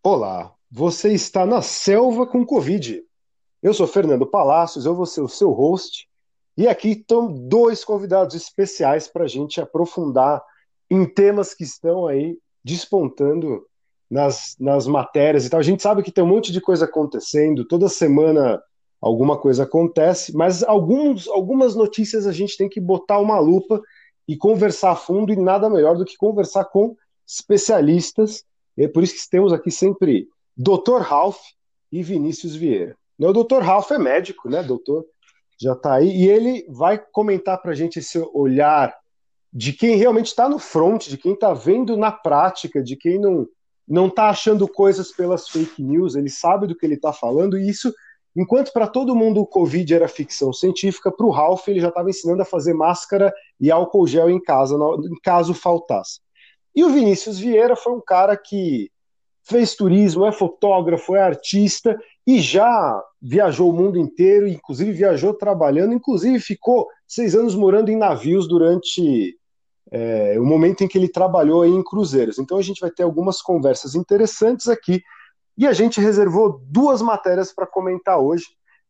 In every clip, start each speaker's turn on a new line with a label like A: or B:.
A: Olá, você está na selva com Covid. Eu sou Fernando Palacios, eu vou ser o seu host, e aqui estão dois convidados especiais para a gente aprofundar em temas que estão aí despontando nas, nas matérias e tal. A gente sabe que tem um monte de coisa acontecendo, toda semana alguma coisa acontece, mas alguns, algumas notícias a gente tem que botar uma lupa e conversar a fundo, e nada melhor do que conversar com especialistas é por isso que temos aqui sempre Dr. Ralph e Vinícius Vieira. O Dr. Ralph é médico, né, doutor? Já está aí, e ele vai comentar para a gente esse olhar de quem realmente está no front, de quem está vendo na prática, de quem não não está achando coisas pelas fake news, ele sabe do que ele está falando, e isso, enquanto para todo mundo o Covid era ficção científica, para o Ralph ele já estava ensinando a fazer máscara e álcool gel em casa, em caso faltasse. E o Vinícius Vieira foi um cara que fez turismo, é fotógrafo, é artista e já viajou o mundo inteiro, inclusive viajou trabalhando, inclusive ficou seis anos morando em navios durante é, o momento em que ele trabalhou em cruzeiros. Então a gente vai ter algumas conversas interessantes aqui e a gente reservou duas matérias para comentar hoje.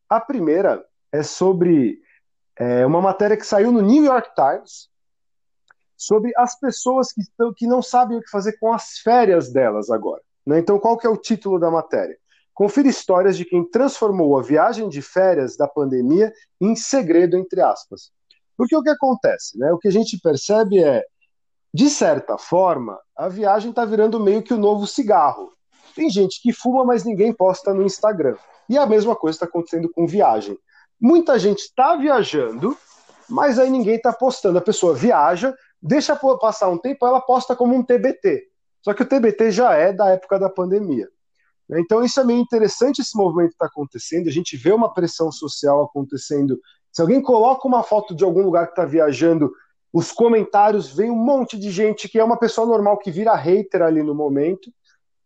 A: A primeira é sobre é, uma matéria que saiu no New York Times, sobre as pessoas que, estão, que não sabem o que fazer com as férias delas agora. Né? Então, qual que é o título da matéria? Confira histórias de quem transformou a viagem de férias da pandemia em segredo, entre aspas. Porque o que acontece? Né? O que a gente percebe é, de certa forma, a viagem está virando meio que o novo cigarro. Tem gente que fuma, mas ninguém posta no Instagram. E a mesma coisa está acontecendo com viagem. Muita gente está viajando, mas aí ninguém está postando. A pessoa viaja, deixa passar um tempo, ela posta como um TBT. Só que o TBT já é da época da pandemia. Então isso é meio interessante esse movimento está acontecendo. A gente vê uma pressão social acontecendo. Se alguém coloca uma foto de algum lugar que está viajando, os comentários vem um monte de gente que é uma pessoa normal que vira hater ali no momento.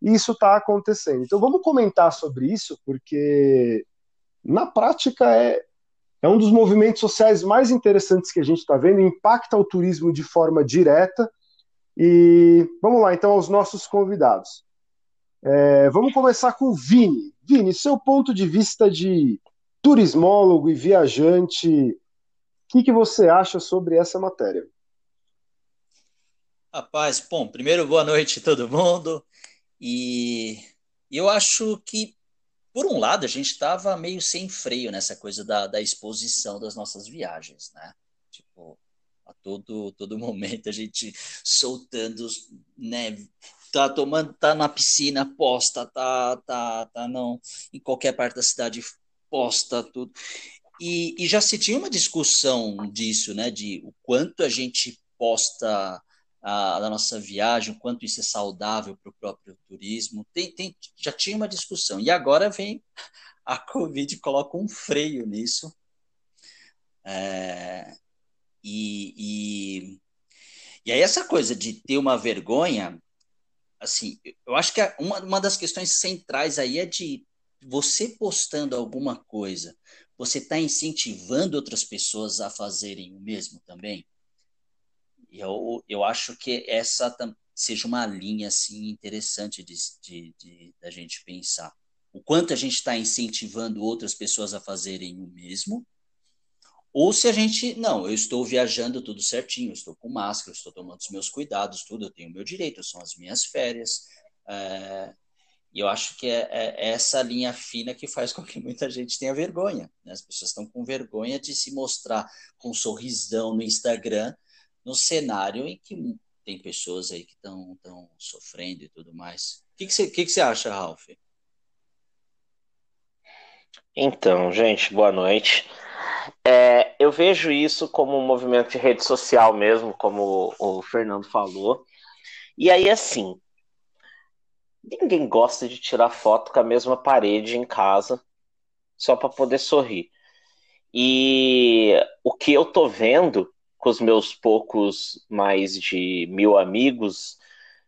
A: E isso está acontecendo. Então vamos comentar sobre isso, porque na prática é, é um dos movimentos sociais mais interessantes que a gente está vendo, impacta o turismo de forma direta. E vamos lá, então, aos nossos convidados. É, vamos começar com o Vini. Vini, seu ponto de vista de turismólogo e viajante, o que, que você acha sobre essa matéria?
B: Rapaz, bom, primeiro boa noite a todo mundo. E eu acho que por um lado, a gente estava meio sem freio nessa coisa da, da exposição das nossas viagens, né? Tipo, a todo, todo momento a gente soltando, né? Tá tomando, tá na piscina, posta, tá, tá, tá não, em qualquer parte da cidade, posta tudo. E, e já se tinha uma discussão disso, né? De o quanto a gente posta a, da nossa viagem, o quanto isso é saudável para o próprio turismo. Tem, tem, já tinha uma discussão. E agora vem a Covid coloca um freio nisso. É, e, e, e aí essa coisa de ter uma vergonha, assim, eu acho que uma, uma das questões centrais aí é de você postando alguma coisa, você está incentivando outras pessoas a fazerem o mesmo também? Eu, eu acho que essa seja uma linha assim interessante de, de, de da gente pensar. O quanto a gente está incentivando outras pessoas a fazerem o mesmo, ou se a gente, não, eu estou viajando tudo certinho, estou com máscara, estou tomando os meus cuidados, tudo, eu tenho o meu direito, são as minhas férias. É, e eu acho que é, é, essa linha fina que faz com que muita gente tenha vergonha. Né? As pessoas estão com vergonha de se mostrar com um sorrisão no Instagram, no cenário em que tem pessoas aí que estão sofrendo e tudo mais. O que, que, você, que, que você acha, Ralph?
C: Então, gente, boa noite. É, eu vejo isso como um movimento de rede social mesmo, como o Fernando falou. E aí, assim, ninguém gosta de tirar foto com a mesma parede em casa só para poder sorrir. E o que eu tô vendo com os meus poucos mais de mil amigos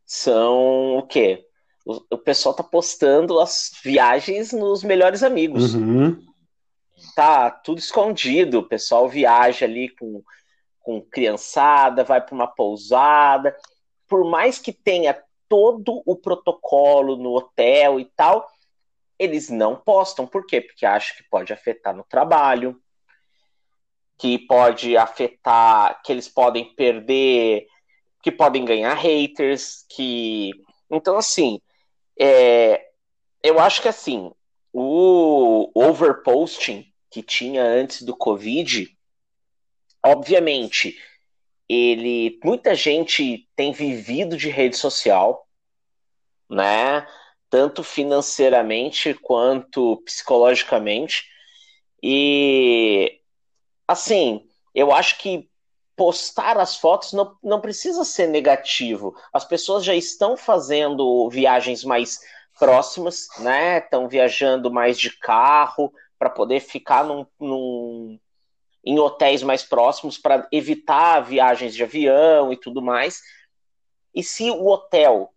C: são o quê? O, o pessoal tá postando as viagens nos melhores amigos. Uhum. Tá tudo escondido, o pessoal viaja ali com, com criançada, vai para uma pousada. Por mais que tenha todo o protocolo no hotel e tal, eles não postam. Por quê? Porque acham que pode afetar no trabalho, que pode afetar, que eles podem perder, que podem ganhar haters, que. Então, assim, é... eu acho que assim, o overposting que tinha antes do Covid, obviamente, ele. Muita gente tem vivido de rede social, né? Tanto financeiramente quanto psicologicamente. E assim, eu acho que postar as fotos não, não precisa ser negativo. As pessoas já estão fazendo viagens mais próximas, né? Estão viajando mais de carro para poder ficar num, num, em hotéis mais próximos para evitar viagens de avião e tudo mais. E se o hotel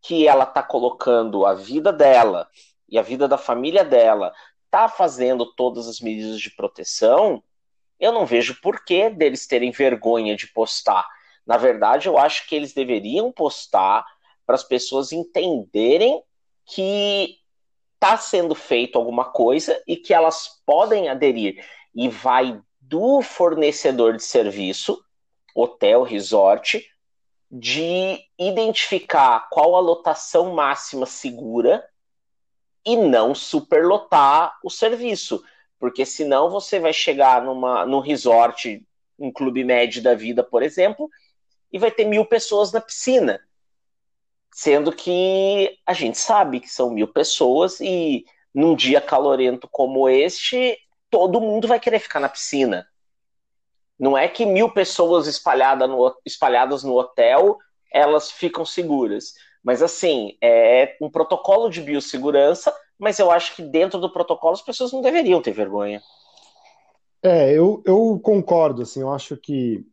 C: que ela está colocando a vida dela e a vida da família dela está fazendo todas as medidas de proteção, eu não vejo porquê deles terem vergonha de postar. Na verdade, eu acho que eles deveriam postar para as pessoas entenderem que está sendo feito alguma coisa e que elas podem aderir. E vai do fornecedor de serviço, hotel, resort, de identificar qual a lotação máxima segura e não superlotar o serviço. Porque senão você vai chegar numa, num resort, um clube médio da vida, por exemplo, e vai ter mil pessoas na piscina. Sendo que a gente sabe que são mil pessoas e num dia calorento como este, todo mundo vai querer ficar na piscina. Não é que mil pessoas espalhada no, espalhadas no hotel elas ficam seguras. Mas assim, é um protocolo de biossegurança mas eu acho que dentro do protocolo as pessoas não deveriam ter vergonha.
A: É, eu, eu concordo, assim, eu acho que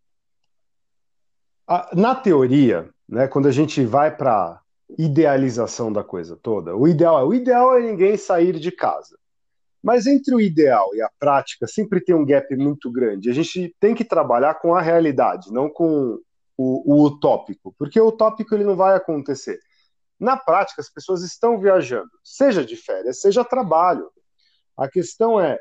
A: a, na teoria, né, quando a gente vai para idealização da coisa toda, o ideal é o ideal é ninguém sair de casa. Mas entre o ideal e a prática sempre tem um gap muito grande. A gente tem que trabalhar com a realidade, não com o, o utópico, porque o utópico ele não vai acontecer. Na prática, as pessoas estão viajando, seja de férias, seja trabalho. A questão é,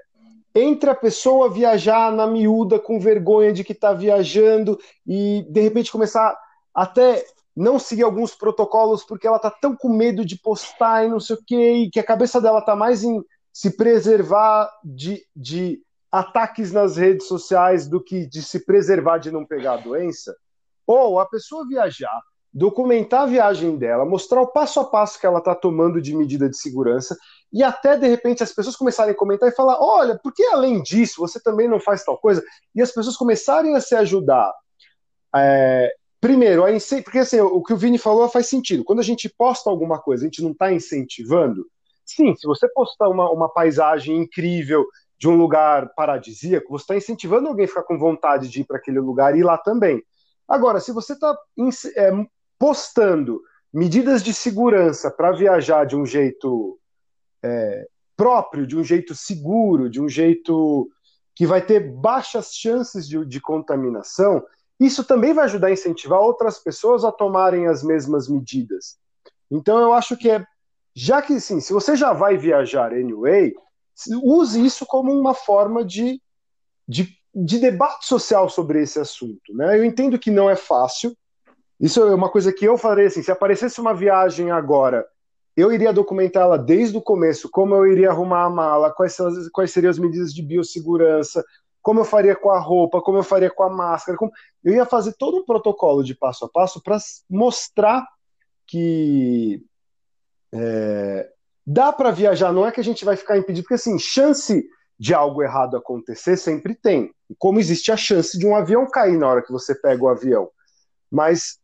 A: entre a pessoa viajar na miúda com vergonha de que está viajando e de repente começar até não seguir alguns protocolos porque ela está tão com medo de postar e não sei o que, e que a cabeça dela está mais em se preservar de, de ataques nas redes sociais do que de se preservar de não pegar a doença. Ou a pessoa viajar documentar a viagem dela, mostrar o passo a passo que ela está tomando de medida de segurança e até de repente as pessoas começarem a comentar e falar: olha, por que além disso você também não faz tal coisa? E as pessoas começarem a se ajudar. É, primeiro, a porque assim, o que o Vini falou faz sentido. Quando a gente posta alguma coisa, a gente não está incentivando. Sim, se você postar uma, uma paisagem incrível de um lugar paradisíaco, você está incentivando alguém a ficar com vontade de ir para aquele lugar e ir lá também. Agora, se você está é, postando medidas de segurança para viajar de um jeito é, próprio, de um jeito seguro, de um jeito que vai ter baixas chances de, de contaminação, isso também vai ajudar a incentivar outras pessoas a tomarem as mesmas medidas. Então eu acho que é, já que sim, se você já vai viajar anyway, use isso como uma forma de, de, de debate social sobre esse assunto. Né? Eu entendo que não é fácil, isso é uma coisa que eu farei assim, se aparecesse uma viagem agora, eu iria documentá-la desde o começo, como eu iria arrumar a mala, quais, são as, quais seriam as medidas de biossegurança, como eu faria com a roupa, como eu faria com a máscara, como... eu ia fazer todo um protocolo de passo a passo para mostrar que é, dá para viajar, não é que a gente vai ficar impedido, porque assim, chance de algo errado acontecer sempre tem, como existe a chance de um avião cair na hora que você pega o avião. Mas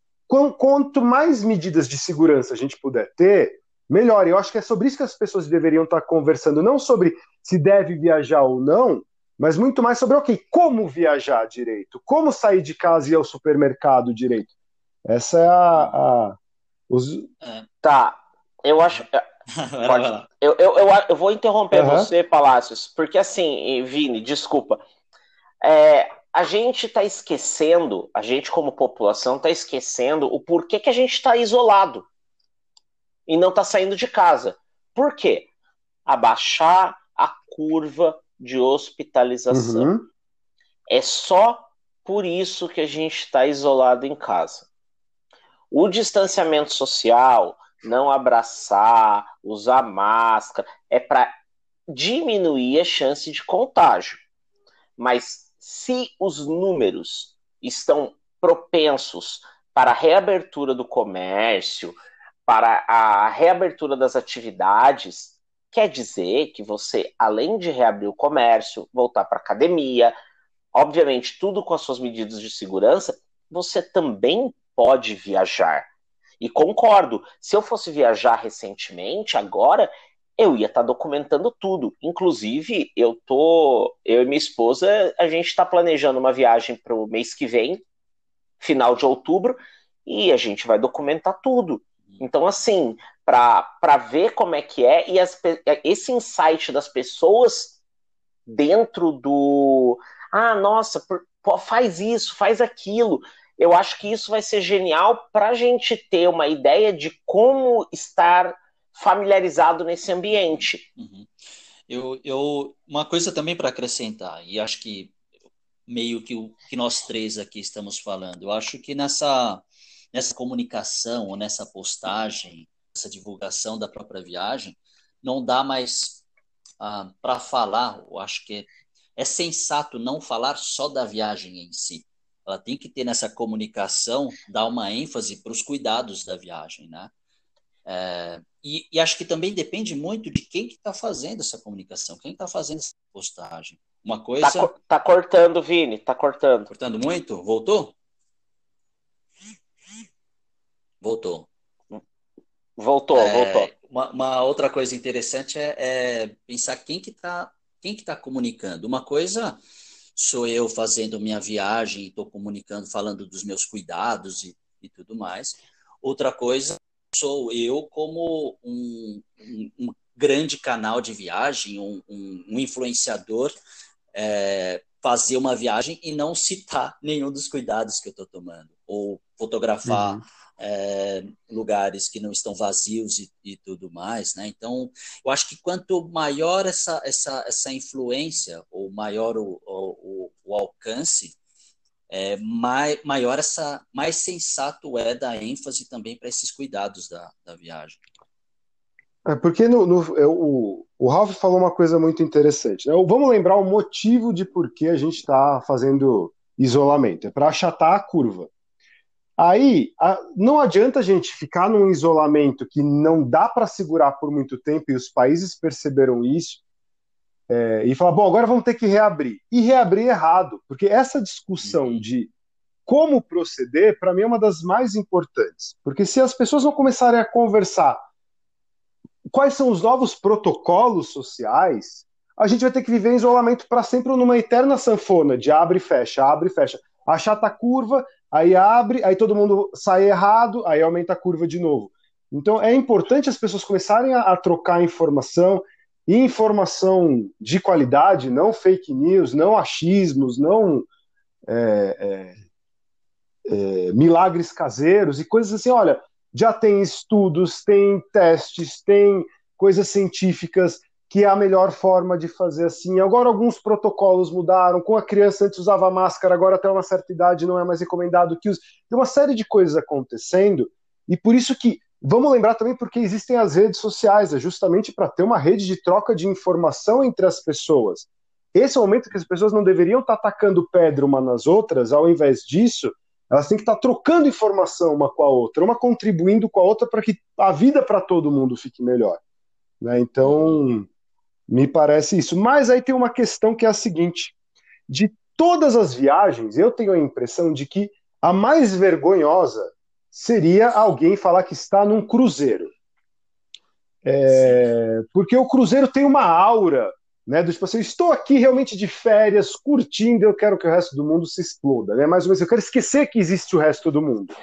A: quanto mais medidas de segurança a gente puder ter, melhor. Eu acho que é sobre isso que as pessoas deveriam estar conversando, não sobre se deve viajar ou não, mas muito mais sobre, ok, como viajar direito, como sair de casa e ir ao supermercado direito. Essa é a. a os...
C: É. Tá, eu acho. É, pode, eu, eu, eu, eu, vou interromper uhum. você, Palácios, porque assim, Vini, desculpa. É, a gente está esquecendo, a gente como população está esquecendo o porquê que a gente está isolado e não está saindo de casa. Por quê? Abaixar a curva de hospitalização. Uhum. É só por isso que a gente está isolado em casa. O distanciamento social, não abraçar, usar máscara, é para diminuir a chance de contágio. Mas se os números estão propensos para a reabertura do comércio, para a reabertura das atividades, quer dizer que você, além de reabrir o comércio, voltar para academia, obviamente tudo com as suas medidas de segurança, você também pode viajar. E concordo, se eu fosse viajar recentemente, agora eu ia estar tá documentando tudo. Inclusive, eu tô, eu e minha esposa, a gente está planejando uma viagem para o mês que vem, final de outubro, e a gente vai documentar tudo. Então, assim, para ver como é que é, e as, esse insight das pessoas dentro do. Ah, nossa, faz isso, faz aquilo. Eu acho que isso vai ser genial para a gente ter uma ideia de como estar familiarizado nesse ambiente.
B: Uhum. Eu, eu, uma coisa também para acrescentar, e acho que meio que o que nós três aqui estamos falando, eu acho que nessa, nessa comunicação, ou nessa postagem, essa divulgação da própria viagem, não dá mais ah, para falar, eu acho que é, é sensato não falar só da viagem em si. Ela tem que ter nessa comunicação, dar uma ênfase para os cuidados da viagem, né? É, e, e, acho que também depende muito de quem que está fazendo essa comunicação, quem está fazendo essa postagem. Uma coisa.
C: Tá, tá, cortando, Vini, tá cortando.
B: Cortando muito? Voltou? Voltou.
C: Voltou, é, voltou.
B: Uma, uma, outra coisa interessante é, é pensar quem que está quem que tá comunicando. Uma coisa sou eu fazendo minha viagem, estou comunicando, falando dos meus cuidados e, e tudo mais. Outra coisa sou eu como um, um, um grande canal de viagem, um, um influenciador, é, fazer uma viagem e não citar nenhum dos cuidados que eu estou tomando, ou fotografar uhum. é, lugares que não estão vazios e, e, tudo mais, né? Então, eu acho que quanto maior essa, essa, essa influência, ou maior o, o, o alcance, é, mai, maior essa, mais sensato é dar ênfase também para esses cuidados da, da viagem.
A: É porque no, no é, o, o Ralph falou uma coisa muito interessante. Né? Vamos lembrar o motivo de por que a gente está fazendo isolamento. É para achatar a curva. Aí a, não adianta a gente ficar num isolamento que não dá para segurar por muito tempo, e os países perceberam isso, é, e falar, bom, agora vamos ter que reabrir. E reabrir errado, porque essa discussão uhum. de como proceder, para mim, é uma das mais importantes. Porque se as pessoas não começarem a conversar quais são os novos protocolos sociais, a gente vai ter que viver em isolamento para sempre ou numa eterna sanfona de abre e fecha, abre e fecha. Achata a curva, aí abre, aí todo mundo sai errado, aí aumenta a curva de novo. Então é importante as pessoas começarem a, a trocar informação, informação de qualidade, não fake news, não achismos, não é, é, é, milagres caseiros e coisas assim. Olha, já tem estudos, tem testes, tem coisas científicas que é a melhor forma de fazer assim. Agora alguns protocolos mudaram. Com a criança antes usava máscara, agora até uma certa idade não é mais recomendado que use. Tem uma série de coisas acontecendo e por isso que Vamos lembrar também porque existem as redes sociais, é justamente para ter uma rede de troca de informação entre as pessoas. Esse é o momento que as pessoas não deveriam estar tá atacando pedra uma nas outras, ao invés disso, elas têm que estar tá trocando informação uma com a outra, uma contribuindo com a outra para que a vida para todo mundo fique melhor. Né? Então, me parece isso. Mas aí tem uma questão que é a seguinte: de todas as viagens, eu tenho a impressão de que a mais vergonhosa seria alguém falar que está num cruzeiro. É, porque o cruzeiro tem uma aura, né? Do tipo assim, eu estou aqui realmente de férias, curtindo, eu quero que o resto do mundo se exploda, né? Mais ou menos, eu quero esquecer que existe o resto do mundo.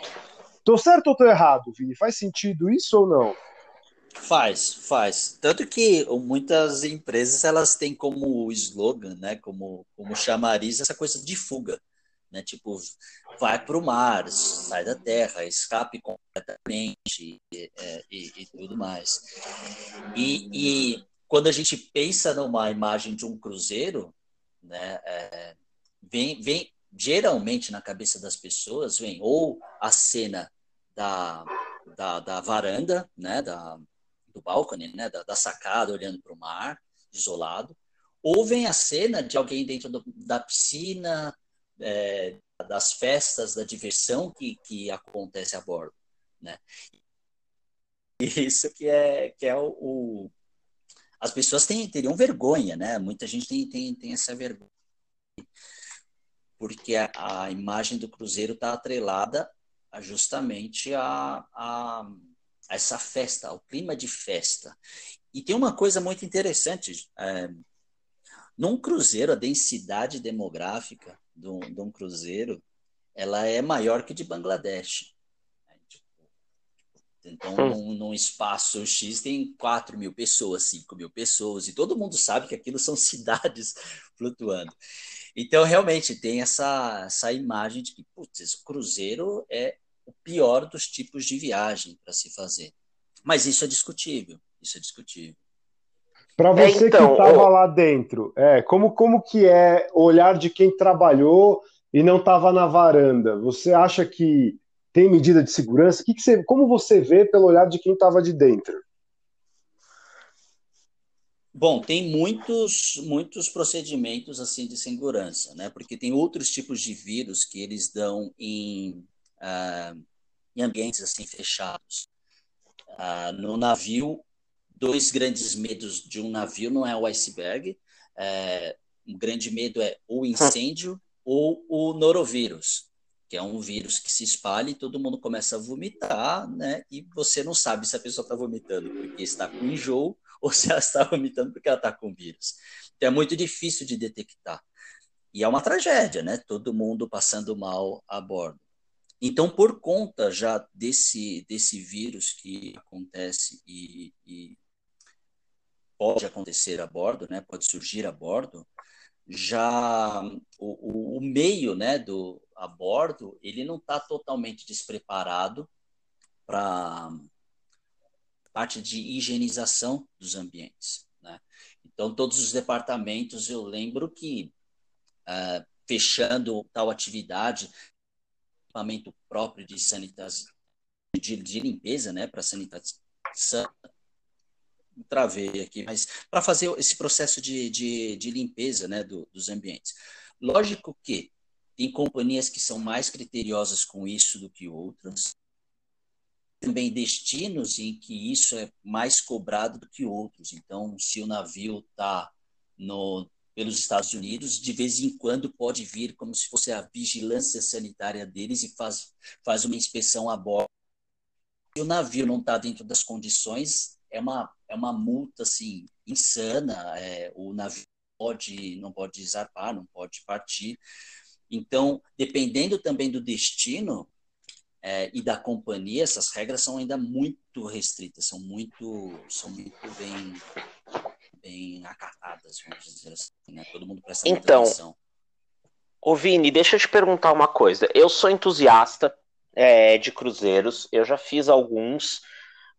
A: Estou certo ou estou errado, Vini? Faz sentido isso ou não?
B: Faz, faz. Tanto que muitas empresas elas têm como slogan, né, como, como chamariz essa coisa de fuga, né? Tipo, vai para o mar, sai da terra, escape completamente e, é, e, e tudo mais. E, e, quando a gente pensa numa imagem de um cruzeiro, né, é, vem, vem geralmente na cabeça das pessoas vem ou a cena da, da, da varanda, né, da, do balcone, né, da, da sacada olhando para o mar, isolado, ou vem a cena de alguém dentro do, da piscina, é, das festas, da diversão que, que acontece a bordo, né? Isso que é que é o, o as pessoas têm, teriam vergonha, né? Muita gente tem, tem, tem essa vergonha porque a, a imagem do Cruzeiro está atrelada justamente a, a, a, essa festa, ao clima de festa. E tem uma coisa muito interessante. É, num cruzeiro, a densidade demográfica de um, de um cruzeiro ela é maior que de Bangladesh. Então, hum. num, num, espaço X tem 4 mil pessoas, 5 mil pessoas, e todo mundo sabe que aquilo são cidades flutuando. Então, realmente, tem essa, essa imagem de que, putz, o cruzeiro é o pior dos tipos de viagem para se fazer. Mas isso é discutível, isso é discutível.
A: Para você então, que estava lá dentro, é, como, como que é o olhar de quem trabalhou e não estava na varanda? Você acha que tem medida de segurança? Que que você, como você vê pelo olhar de quem estava de dentro?
B: Bom, tem muitos, muitos procedimentos assim de segurança, né? Porque tem outros tipos de vírus que eles dão em, uh, em ambientes assim fechados. Uh, no navio, dois grandes medos de um navio não é o iceberg. É, um grande medo é o incêndio ou o norovírus, que é um vírus que se espalha e todo mundo começa a vomitar, né? E você não sabe se a pessoa está vomitando porque está com enjoo ou se ela está vomitando porque ela está com vírus. Então é muito difícil de detectar. E é uma tragédia, né? Todo mundo passando mal a bordo. Então, por conta já desse, desse vírus que acontece e, e pode acontecer a bordo, né? Pode surgir a bordo, já o, o, meio né, do a bordo ele não está totalmente despreparado para parte de higienização dos ambientes. Né? Então, todos os departamentos, eu lembro que, uh, fechando tal atividade, equipamento próprio de sanitização, de, de limpeza, né, para sanitização, travei aqui, mas para fazer esse processo de, de, de limpeza né, do, dos ambientes. Lógico que tem companhias que são mais criteriosas com isso do que outras, também destinos em que isso é mais cobrado do que outros. Então, se o navio está pelos Estados Unidos, de vez em quando pode vir como se fosse a vigilância sanitária deles e faz, faz uma inspeção a bordo. Se o navio não está dentro das condições, é uma, é uma multa assim insana. É, o navio pode, não pode zarpar, não pode partir. Então, dependendo também do destino é, e da companhia, essas regras são ainda muito restritas, são muito, são muito bem, bem acatadas, vamos dizer assim. Né? Todo mundo presta
C: então, atenção. Ô Vini, deixa eu te perguntar uma coisa. Eu sou entusiasta é, de cruzeiros, eu já fiz alguns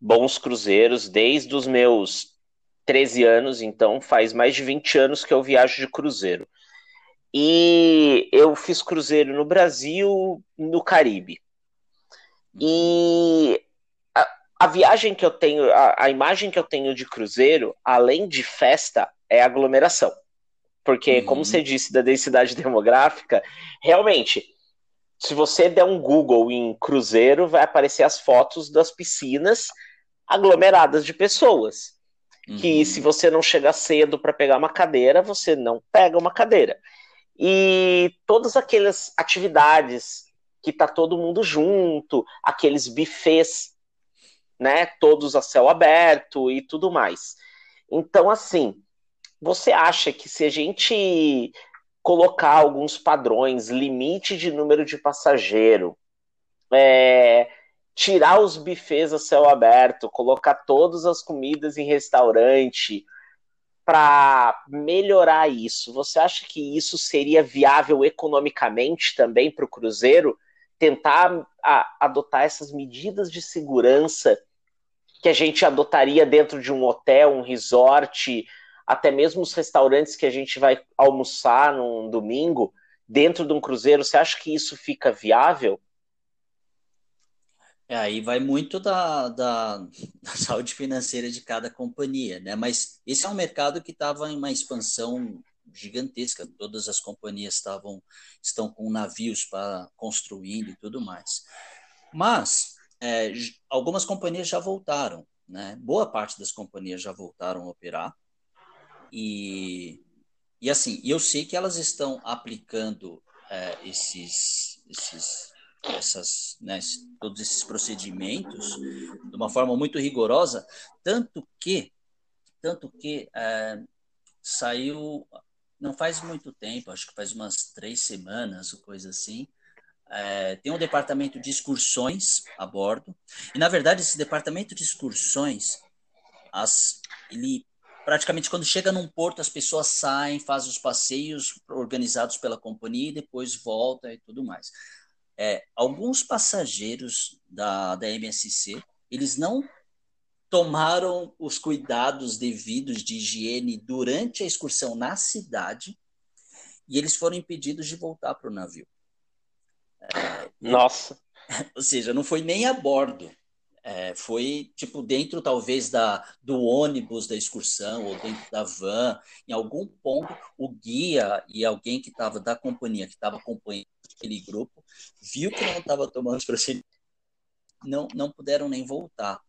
C: bons cruzeiros desde os meus 13 anos, então faz mais de 20 anos que eu viajo de cruzeiro. E eu fiz cruzeiro no Brasil, no Caribe. E a, a viagem que eu tenho, a, a, imagem que eu tenho de cruzeiro, além de festa, é aglomeração. Porque, uhum. como você disse da densidade demográfica, realmente, se você der um Google em cruzeiro, vai aparecer as fotos das piscinas aglomeradas de pessoas. Uhum. Que se você não chegar cedo para pegar uma cadeira, você não pega uma cadeira. E todas aquelas atividades que tá todo mundo junto, aqueles buffets, né, todos a céu aberto e tudo mais. Então, assim, você acha que se a gente colocar alguns padrões, limite de número de passageiro, é, tirar os bufês a céu aberto, colocar todas as comidas em restaurante para melhorar isso. Você acha que isso seria viável economicamente também para o Cruzeiro? Tentar a, adotar essas medidas de segurança que a gente adotaria dentro de um hotel, um resort, até mesmo os restaurantes que a gente vai almoçar num domingo, dentro de um cruzeiro, você acha que isso fica viável?
B: É, aí vai muito da, da, da, saúde financeira de cada companhia, né? Mas esse é um mercado que estava em uma expansão gigantesca. Todas as companhias estavam estão com navios para construindo e tudo mais. Mas é, algumas companhias já voltaram, né? Boa parte das companhias já voltaram a operar e e assim, eu sei que elas estão aplicando é, esses esses essas, né, todos esses procedimentos de uma forma muito rigorosa, tanto que, tanto que é, saiu, não faz muito tempo, acho que faz umas três semanas, ou coisa assim, é, tem um departamento de excursões a bordo, e na verdade esse departamento de excursões, as, ele praticamente quando chega num porto as pessoas saem, fazem os passeios organizados pela companhia e depois volta e tudo mais é, alguns passageiros da, da MSC, eles não tomaram os cuidados devidos de higiene durante a excursão na cidade e eles foram impedidos de voltar para o navio.
C: É, Nossa!
B: Ou seja, não foi nem a bordo. É, foi tipo dentro talvez da do ônibus da excursão ou dentro da van em algum ponto o guia e alguém que estava da companhia que estava acompanhando aquele grupo, viu que não estava tomando os procedimentos, não, não puderam nem voltar.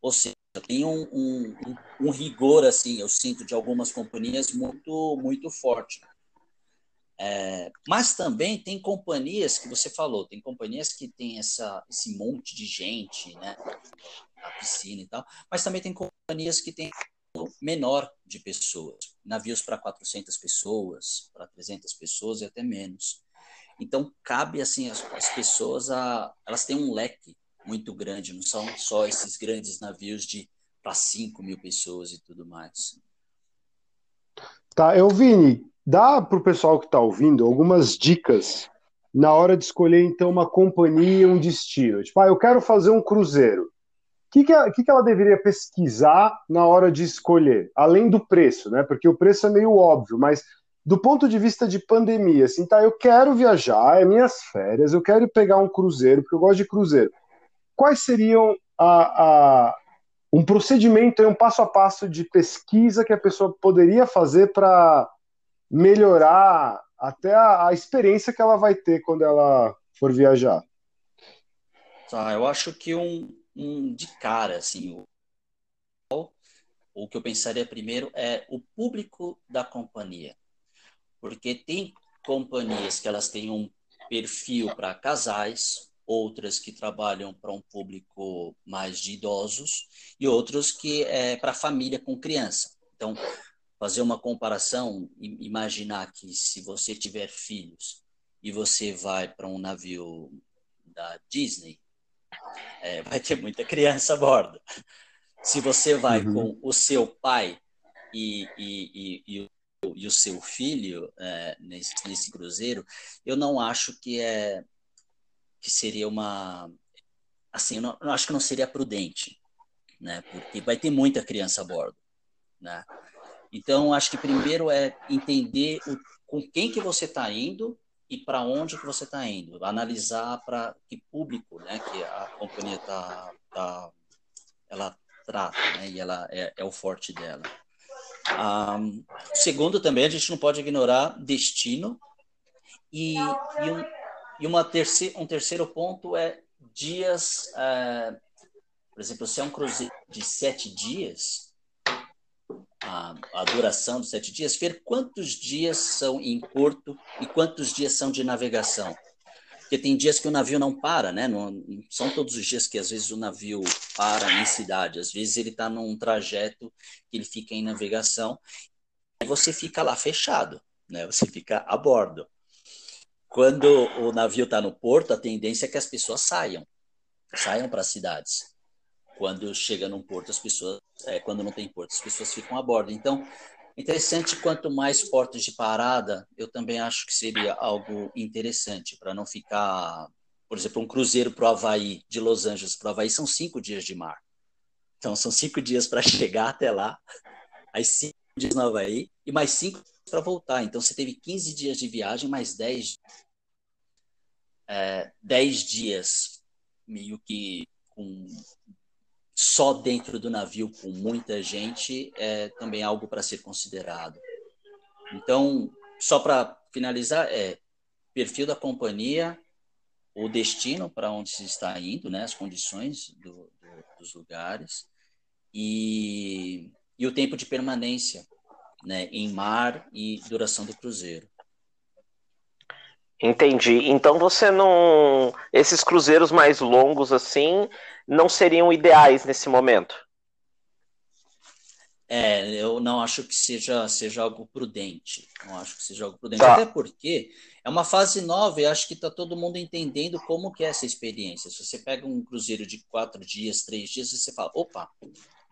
B: Ou seja, tem um, um, um, rigor, assim, eu sinto, de algumas companhias muito, muito forte. É, mas também tem companhias que você falou, tem companhias que tem essa, esse monte de gente, né, na piscina e tal, mas também tem companhias que tem menor de pessoas, navios para 400 pessoas, para 300 pessoas e até menos. Então, cabe, assim, as, as pessoas, a, elas têm um leque muito grande, não são só esses grandes navios de para 5 mil pessoas e tudo mais.
A: Tá, eu, Vini, dá para o pessoal que está ouvindo algumas dicas na hora de escolher, então, uma companhia, um destino. Tipo, ah, eu quero fazer um cruzeiro. O que, que, que, que ela deveria pesquisar na hora de escolher? Além do preço, né? Porque o preço é meio óbvio, mas do ponto de vista de pandemia, assim, tá, eu quero viajar, é minhas férias, eu quero pegar um cruzeiro, porque eu gosto de cruzeiro. Quais seriam a, a, um procedimento, um passo a passo de pesquisa que a pessoa poderia fazer para melhorar até a, a, experiência que ela vai ter quando ela for viajar?
B: Tá, eu acho que um, um de cara, assim, o, o que eu pensaria primeiro é o público da companhia porque tem companhias que elas têm um perfil para casais, outras que trabalham para um público mais de idosos e outros que é para família com criança. Então, fazer uma comparação, imaginar que se você tiver filhos e você vai para um navio da Disney, é, vai ter muita criança a bordo. Se você vai uhum. com o seu pai e, e, e, e e o seu filho é, nesse, nesse cruzeiro, eu não acho que é que seria uma assim, eu, não, eu acho que não seria prudente, né? Porque vai ter muita criança a bordo, né? Então, acho que primeiro é entender o, com quem que você está indo e para onde que você está indo, analisar para que público, né, que a companhia tá, tá ela trata, né, e ela é, é o forte dela. Um, segundo, também, a gente não pode ignorar destino. E, e, um, e uma terceira, um terceiro ponto é dias. Uh, por exemplo, se é um cruzeiro de sete dias, a, a duração dos sete dias, ver quantos dias são em porto e quantos dias são de navegação. Porque tem dias que o navio não para, né? Não, não são todos os dias que às vezes o navio para em cidade. Às vezes ele está num trajeto que ele fica em navegação e você fica lá fechado, né? Você fica a bordo. Quando o navio está no porto, a tendência é que as pessoas saiam, saiam para as cidades. Quando chega num porto, as pessoas, é, quando não tem porto, as pessoas ficam a bordo. Então, interessante quanto mais portos de parada, eu também acho que seria algo interessante para não ficar, por exemplo, um cruzeiro para o Havaí, de Los Angeles para o Havaí, são cinco dias de mar. Então, são cinco dias para chegar até lá, aí cinco dias no Havaí e mais cinco para voltar. Então, você teve 15 dias de viagem, mais 10, é, 10 dias meio que com, só dentro do navio com muita gente, é também algo para ser considerado. Então, só para finalizar, é perfil da companhia, o destino para onde se está indo, né, as condições do, do, dos lugares e, e o tempo de permanência né, em mar e duração do cruzeiro.
C: Entendi. Então você não. Esses cruzeiros mais longos assim não seriam ideais nesse momento?
B: É, eu não acho que seja, seja algo prudente. Não acho que seja algo prudente. Tá. Até porque é uma fase nova e acho que está todo mundo entendendo como que é essa experiência. Se você pega um cruzeiro de quatro dias, três dias, você fala, opa,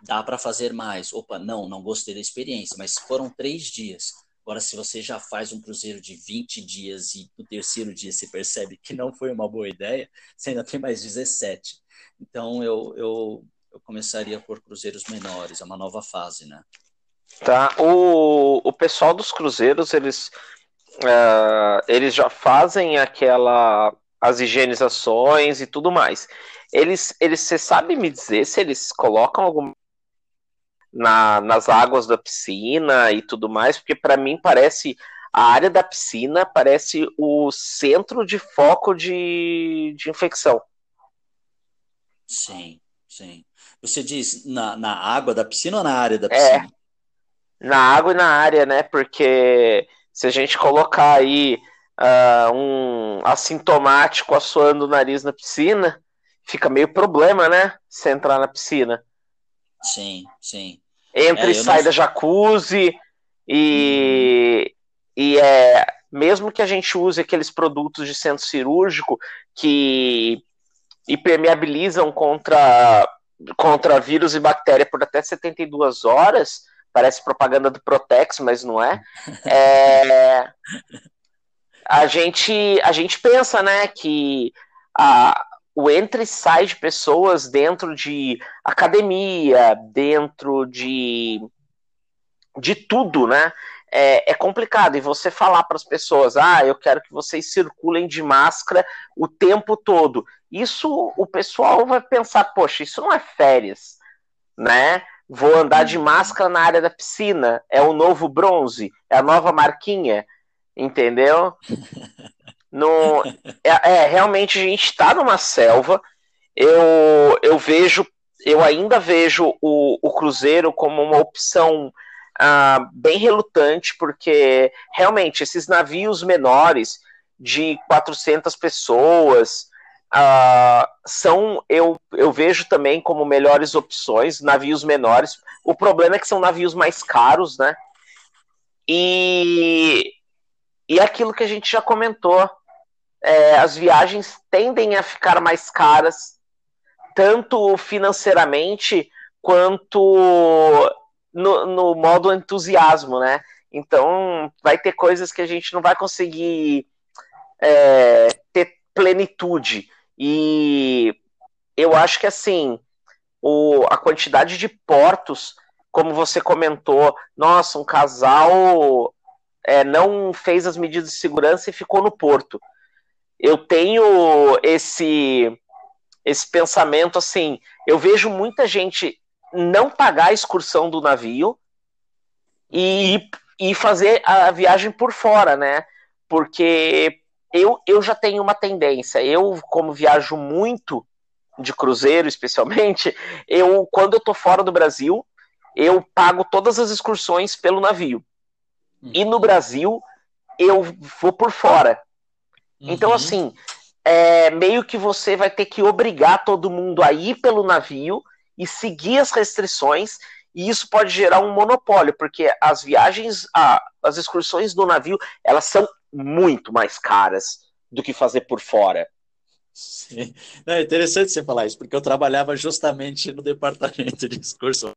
B: dá para fazer mais. Opa, não, não gostei da experiência, mas foram três dias. Agora, se você já faz um cruzeiro de 20 dias e no terceiro dia você percebe que não foi uma boa ideia, você ainda tem mais 17. Então, eu, eu, eu começaria por cruzeiros menores, é uma nova fase, né?
C: Tá. O, o pessoal dos cruzeiros, eles, uh, eles já fazem aquela as higienizações e tudo mais. Eles, eles, você sabe me dizer se eles colocam alguma na, nas águas da piscina e tudo mais, porque para mim parece a área da piscina parece o centro de foco de, de infecção.
B: Sim, sim. Você diz na, na água da piscina ou na área da piscina?
C: É, na água e na área, né? Porque se a gente colocar aí uh, um assintomático assoando o nariz na piscina, fica meio problema, né? Se entrar na piscina.
B: Sim, sim.
C: Entra é, e sai não... da jacuzzi e, e é mesmo que a gente use aqueles produtos de centro cirúrgico que impermeabilizam contra, contra vírus e bactéria por até 72 horas, parece propaganda do Protex, mas não é. é a gente a gente pensa, né, que a, o entra e sai de pessoas dentro de academia, dentro de, de tudo, né? É, é complicado. E você falar para as pessoas, ah, eu quero que vocês circulem de máscara o tempo todo. Isso o pessoal vai pensar, poxa, isso não é férias, né? Vou andar de uhum. máscara na área da piscina, é o novo bronze, é a nova marquinha, entendeu? No, é, é, realmente a gente está numa selva. Eu, eu vejo, eu ainda vejo o, o Cruzeiro como uma opção ah, bem relutante, porque realmente esses navios menores de 400 pessoas ah, são, eu, eu vejo também como melhores opções, navios menores. O problema é que são navios mais caros, né? E, e aquilo que a gente já comentou, é, as viagens tendem a ficar mais caras, tanto financeiramente quanto no, no modo entusiasmo, né? Então, vai ter coisas que a gente não vai conseguir é, ter plenitude. E eu acho que, assim, o, a quantidade de portos, como você comentou, nossa, um casal é, não fez as medidas de segurança e ficou no porto eu tenho esse esse pensamento assim, eu vejo muita gente não pagar a excursão do navio e, e fazer a viagem por fora, né? Porque eu, eu já tenho uma tendência, eu como viajo muito de cruzeiro, especialmente, eu quando eu tô fora do Brasil, eu pago todas as excursões pelo navio. E no Brasil, eu vou por fora. Então, uhum. assim, é, meio que você vai ter que obrigar todo mundo a ir pelo navio e seguir as restrições, e isso pode gerar um monopólio, porque as viagens, a, as excursões do navio, elas são muito mais caras do que fazer por fora.
B: Sim. É interessante você falar isso, porque eu trabalhava justamente no departamento de excursões.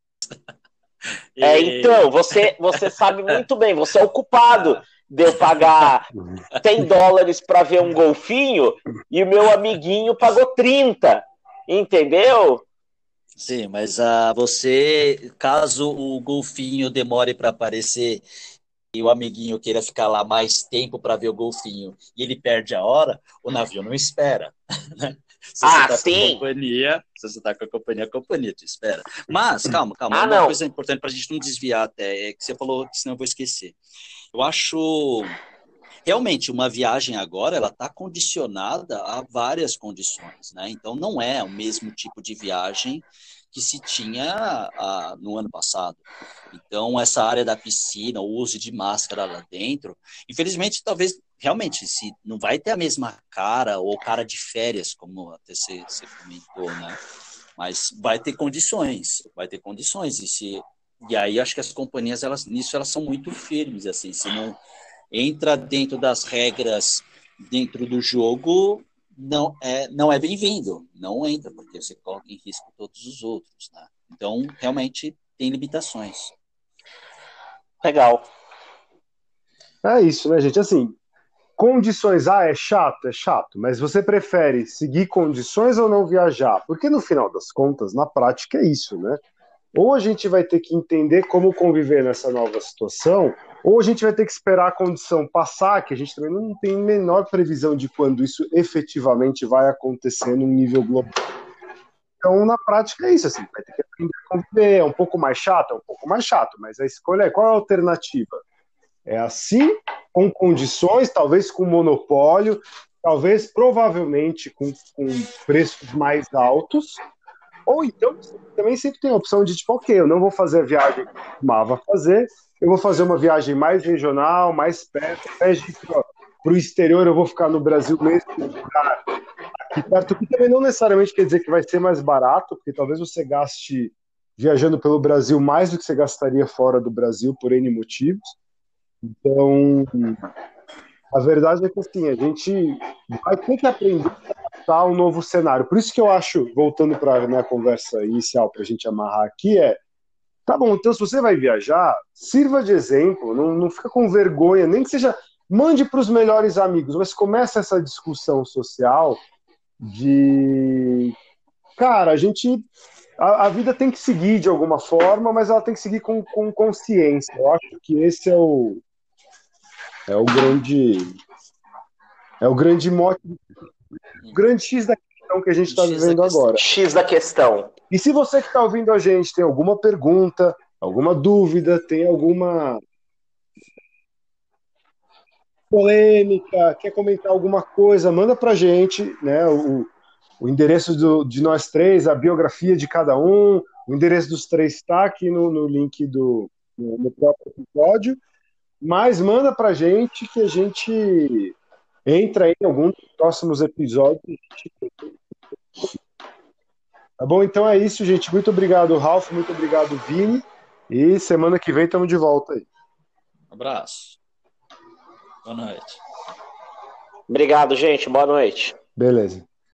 C: E... É, então, você, você sabe muito bem, você é o culpado de eu pagar 100 dólares para ver um golfinho e o meu amiguinho pagou 30, entendeu?
B: Sim, mas uh, você, caso o golfinho demore para aparecer e o amiguinho queira ficar lá mais tempo para ver o golfinho e ele perde a hora, o navio não espera. Né? Se
C: ah, tá sim.
B: Com a companhia, se você tá com a companhia, a companhia te espera. Mas, calma, calma. Ah, uma não. coisa importante para a gente não desviar até, é que você falou, senão eu vou esquecer. Eu acho realmente uma viagem agora ela está condicionada a várias condições, né? Então não é o mesmo tipo de viagem que se tinha ah, no ano passado. Então essa área da piscina, o uso de máscara lá dentro, infelizmente talvez realmente se não vai ter a mesma cara ou cara de férias como até você, você comentou, né? Mas vai ter condições, vai ter condições e se e aí acho que as companhias elas nisso elas são muito firmes assim, se não entra dentro das regras dentro do jogo, não é, não é bem-vindo, não entra, porque você coloca em risco todos os outros. Né? Então, realmente, tem limitações.
C: Legal.
A: É isso, né, gente? Assim, condições, ah, é chato, é chato, mas você prefere seguir condições ou não viajar? Porque no final das contas, na prática, é isso, né? Ou a gente vai ter que entender como conviver nessa nova situação, ou a gente vai ter que esperar a condição passar, que a gente também não tem menor previsão de quando isso efetivamente vai acontecer num nível global. Então, na prática, é isso. Assim, vai ter que aprender a conviver. É um pouco mais chato, é um pouco mais chato, mas a escolha é qual é a alternativa? É assim, com condições, talvez com monopólio, talvez provavelmente com, com preços mais altos, ou então também sempre tem a opção de tipo, ok, eu não vou fazer a viagem que eu costumava fazer, eu vou fazer uma viagem mais regional, mais perto, ir para o exterior, eu vou ficar no Brasil mesmo, aqui perto, que também não necessariamente quer dizer que vai ser mais barato, porque talvez você gaste viajando pelo Brasil mais do que você gastaria fora do Brasil por N motivos. Então, a verdade é que assim, a gente vai ter que aprender a adaptar um novo cenário. Por isso que eu acho, voltando para a minha conversa inicial, para a gente amarrar aqui, é Tá bom, então se você vai viajar, sirva de exemplo, não, não fica com vergonha, nem que seja. Mande para os melhores amigos, mas começa essa discussão social de. Cara, a gente. A, a, vida tem que seguir de alguma forma, mas ela tem que seguir com, com consciência. Eu acho que esse é o. É o grande. É o grande mote. O grande X da questão que a gente está vivendo agora.
C: X da questão.
A: E se você que está ouvindo a gente tem alguma pergunta, alguma dúvida, tem alguma polêmica, quer comentar alguma coisa, manda para a gente, né? O, o endereço do, de nós três, a biografia de cada um, o endereço dos três está aqui no, no link do no, no próprio episódio. Mas manda para a gente que a gente entra em algum dos próximos episódios. Tá bom? Então é isso, gente. Muito obrigado, Ralf. Muito obrigado, Vini. E semana que vem estamos de volta aí.
B: Um abraço. Boa noite.
C: Obrigado, gente. Boa noite.
A: Beleza.